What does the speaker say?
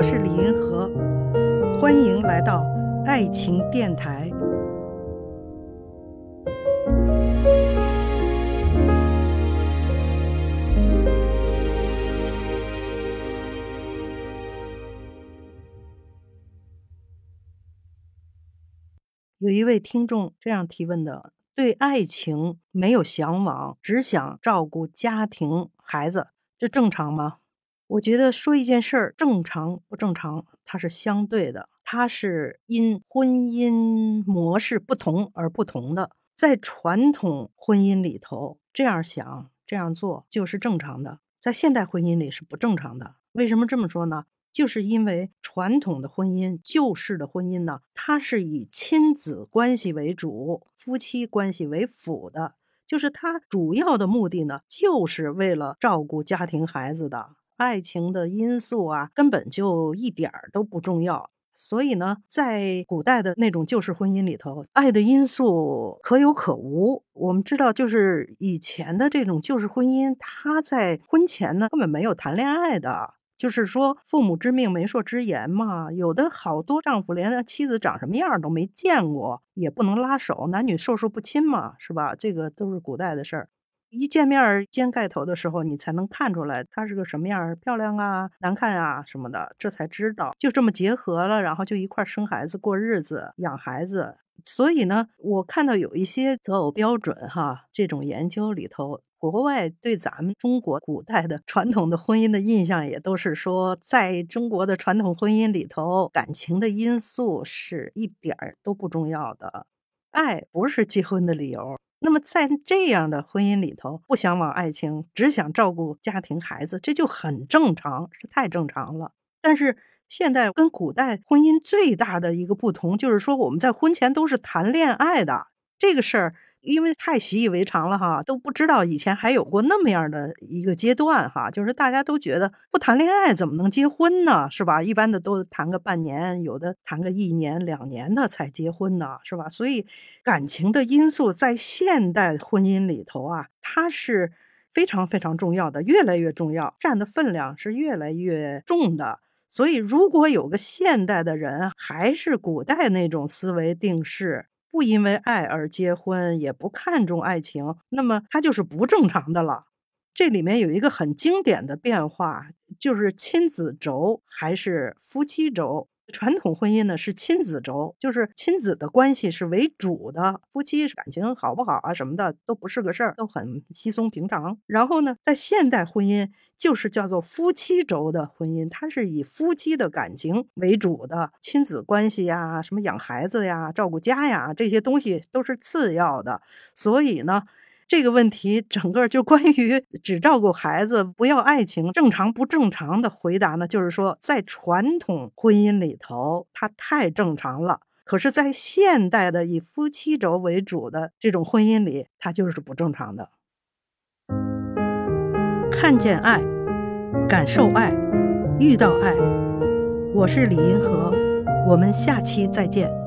我是李银河，欢迎来到爱情电台。有一位听众这样提问的：对爱情没有向往，只想照顾家庭、孩子，这正常吗？我觉得说一件事儿正常不正常，它是相对的，它是因婚姻模式不同而不同的。在传统婚姻里头，这样想、这样做就是正常的；在现代婚姻里是不正常的。为什么这么说呢？就是因为传统的婚姻、旧式的婚姻呢，它是以亲子关系为主，夫妻关系为辅的，就是它主要的目的呢，就是为了照顾家庭、孩子的。爱情的因素啊，根本就一点儿都不重要。所以呢，在古代的那种旧式婚姻里头，爱的因素可有可无。我们知道，就是以前的这种旧式婚姻，他在婚前呢根本没有谈恋爱的，就是说父母之命，媒妁之言嘛。有的好多丈夫连妻子长什么样都没见过，也不能拉手，男女授受不亲嘛，是吧？这个都是古代的事儿。一见面掀盖头的时候，你才能看出来她是个什么样，漂亮啊、难看啊什么的，这才知道。就这么结合了，然后就一块生孩子、过日子、养孩子。所以呢，我看到有一些择偶标准哈，这种研究里头，国外对咱们中国古代的传统的婚姻的印象也都是说，在中国的传统婚姻里头，感情的因素是一点儿都不重要的，爱不是结婚的理由。那么在这样的婚姻里头，不想往爱情，只想照顾家庭孩子，这就很正常，是太正常了。但是现在跟古代婚姻最大的一个不同，就是说我们在婚前都是谈恋爱的这个事儿。因为太习以为常了哈，都不知道以前还有过那么样的一个阶段哈，就是大家都觉得不谈恋爱怎么能结婚呢？是吧？一般的都谈个半年，有的谈个一年两年的才结婚呢，是吧？所以感情的因素在现代婚姻里头啊，它是非常非常重要的，越来越重要，占的分量是越来越重的。所以如果有个现代的人还是古代那种思维定式。不因为爱而结婚，也不看重爱情，那么他就是不正常的了。这里面有一个很经典的变化，就是亲子轴还是夫妻轴。传统婚姻呢是亲子轴，就是亲子的关系是为主的，夫妻感情好不好啊什么的都不是个事儿，都很稀松平常。然后呢，在现代婚姻就是叫做夫妻轴的婚姻，它是以夫妻的感情为主的，亲子关系呀、什么养孩子呀、照顾家呀这些东西都是次要的。所以呢。这个问题整个就关于只照顾孩子不要爱情正常不正常的回答呢，就是说在传统婚姻里头它太正常了，可是，在现代的以夫妻轴为主的这种婚姻里，它就是不正常的。看见爱，感受爱，遇到爱，我是李银河，我们下期再见。